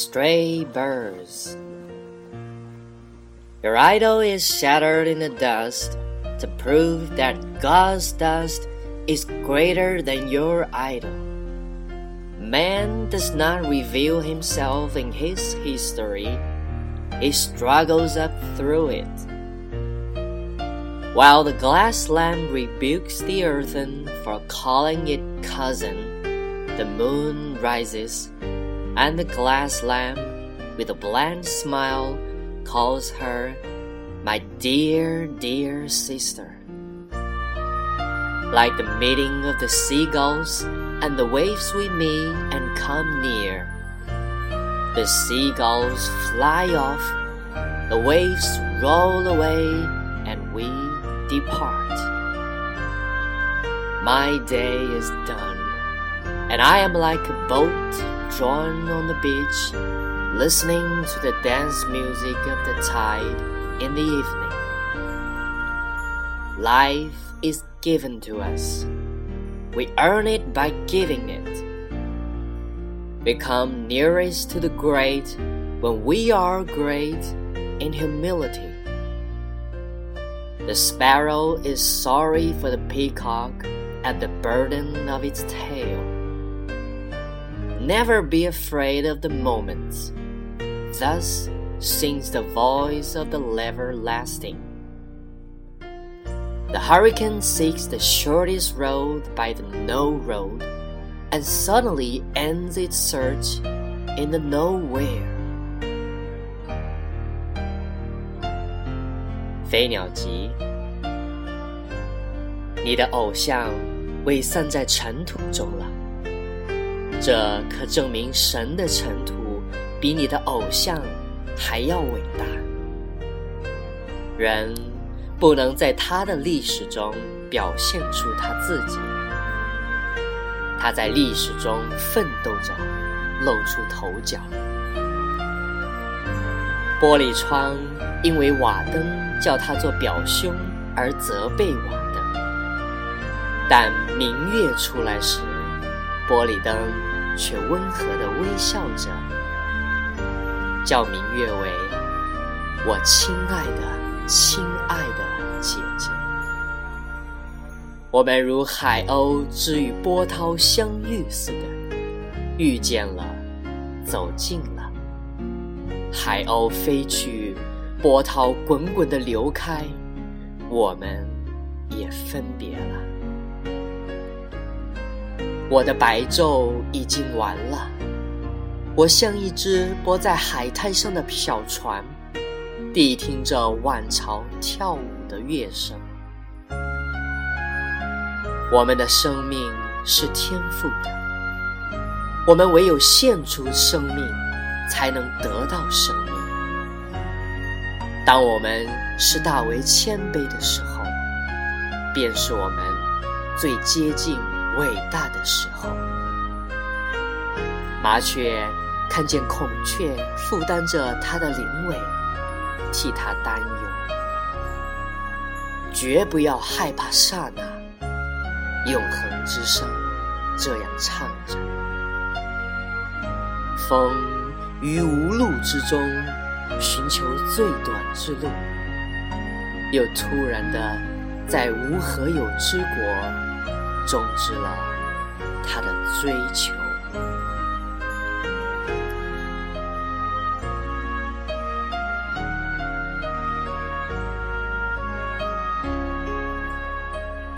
Stray birds. Your idol is shattered in the dust to prove that God's dust is greater than your idol. Man does not reveal himself in his history, he struggles up through it. While the glass lamp rebukes the earthen for calling it cousin, the moon rises, and the glass lamp, with a bland smile, calls her my dear, dear sister. Like the meeting of the seagulls and the waves we meet and come near. The seagulls fly off, the waves roll away, and we depart. My day is done, and I am like a boat drawn on the beach, listening to the dance music of the tide in the evening. Life is given to us. We earn it by giving it. We come nearest to the great when we are great in humility. The sparrow is sorry for the peacock at the burden of its tail. Never be afraid of the moments. Thus sings the voice of the everlasting. The hurricane seeks the shortest road by the no road, and suddenly ends its search in the nowhere. 飞鸟集，你的偶像未散在尘土中了， 这可证明神的尘土比你的偶像还要伟大。人不能在他的历史中表现出他自己，他在历史中奋斗着，露出头角。玻璃窗因为瓦登叫他做表兄而责备瓦登，但明月出来时，玻璃灯却温和地微笑着，叫明月为我亲爱的、亲爱的姐姐。我们如海鸥之与波涛相遇似的，遇见了，走近了。海鸥飞去，波涛滚滚的流开，我们也分别了。我的白昼已经完了，我像一只泊在海滩上的小船，谛听着万潮跳舞的乐声。我们的生命是天赋的，我们唯有献出生命。才能得到生命。当我们是大为谦卑的时候，便是我们最接近伟大的时候。麻雀看见孔雀负担着它的灵尾，替它担忧，绝不要害怕刹那。永恒之声这样唱着，风。于无路之中寻求最短之路，又突然的在无何有之国终止了他的追求